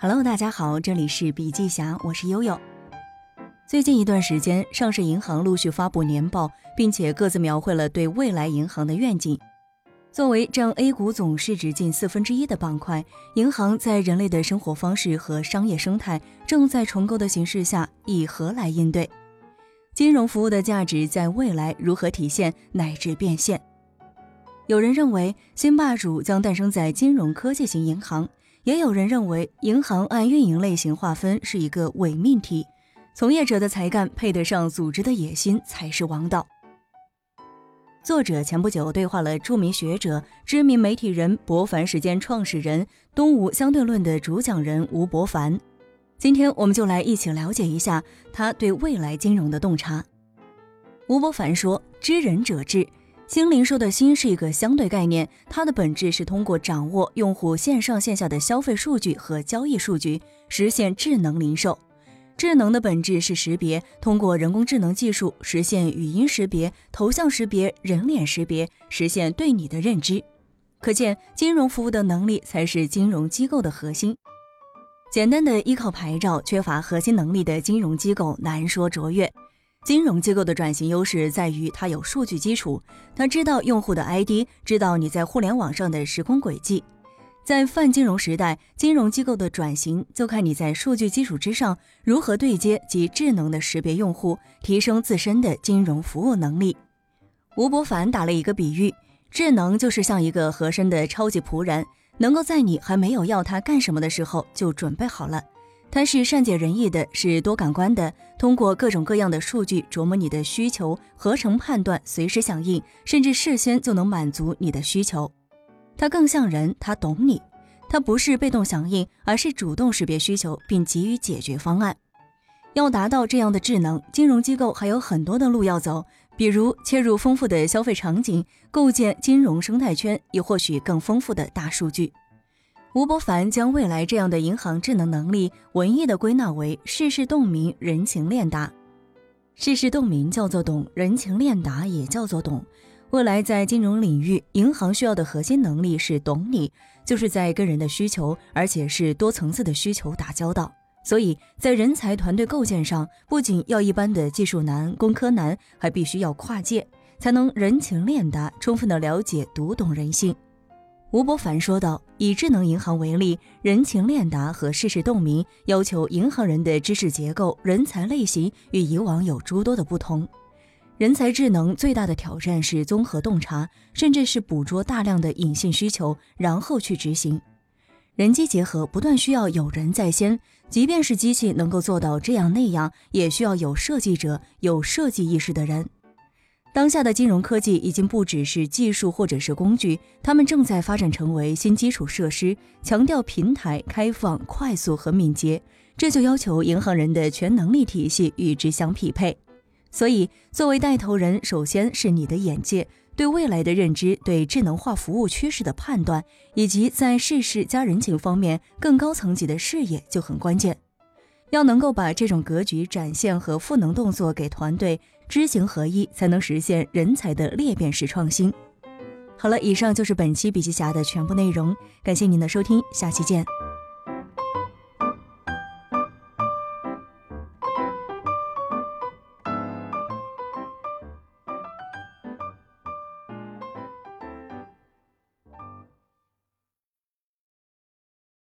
Hello，大家好，这里是笔记侠，我是悠悠。最近一段时间，上市银行陆续发布年报，并且各自描绘了对未来银行的愿景。作为占 A 股总市值近四分之一的板块，银行在人类的生活方式和商业生态正在重构的形势下，以何来应对？金融服务的价值在未来如何体现乃至变现？有人认为新霸主将诞生在金融科技型银行，也有人认为银行按运营类型划分是一个伪命题，从业者的才干配得上组织的野心才是王道。作者前不久对话了著名学者、知名媒体人博凡时间创始人、东吴相对论的主讲人吴伯凡。今天我们就来一起了解一下他对未来金融的洞察。吴伯凡说：“知人者智，新零售的新是一个相对概念，它的本质是通过掌握用户线上线下的消费数据和交易数据，实现智能零售。”智能的本质是识别，通过人工智能技术实现语音识别、头像识别、人脸识别，实现对你的认知。可见，金融服务的能力才是金融机构的核心。简单的依靠牌照、缺乏核心能力的金融机构难说卓越。金融机构的转型优势在于它有数据基础，它知道用户的 ID，知道你在互联网上的时空轨迹。在泛金融时代，金融机构的转型就看你在数据基础之上如何对接及智能的识别用户，提升自身的金融服务能力。吴伯凡打了一个比喻，智能就是像一个合身的超级仆人，能够在你还没有要他干什么的时候就准备好了。它是善解人意的，是多感官的，通过各种各样的数据琢磨你的需求，合成判断，随时响应，甚至事先就能满足你的需求。它更像人，它懂你，它不是被动响应，而是主动识别需求并给予解决方案。要达到这样的智能，金融机构还有很多的路要走，比如切入丰富的消费场景，构建金融生态圈，也或许更丰富的大数据。吴伯凡将未来这样的银行智能能力文艺的归纳为世事洞明，人情练达。世事洞明叫做懂，人情练达也叫做懂。未来在金融领域，银行需要的核心能力是懂你，就是在跟人的需求，而且是多层次的需求打交道。所以在人才团队构建上，不仅要一般的技术难、工科难，还必须要跨界，才能人情练达，充分的了解、读懂人性。吴伯凡说道：“以智能银行为例，人情练达和世事洞明，要求银行人的知识结构、人才类型与以往有诸多的不同。”人才智能最大的挑战是综合洞察，甚至是捕捉大量的隐性需求，然后去执行。人机结合不断需要有人在先，即便是机器能够做到这样那样，也需要有设计者、有设计意识的人。当下的金融科技已经不只是技术或者是工具，它们正在发展成为新基础设施，强调平台开放、快速和敏捷，这就要求银行人的全能力体系与之相匹配。所以，作为带头人，首先是你的眼界、对未来的认知、对智能化服务趋势的判断，以及在事事加人情方面更高层级的视野就很关键。要能够把这种格局展现和赋能动作给团队，知行合一，才能实现人才的裂变式创新。好了，以上就是本期笔记侠的全部内容，感谢您的收听，下期见。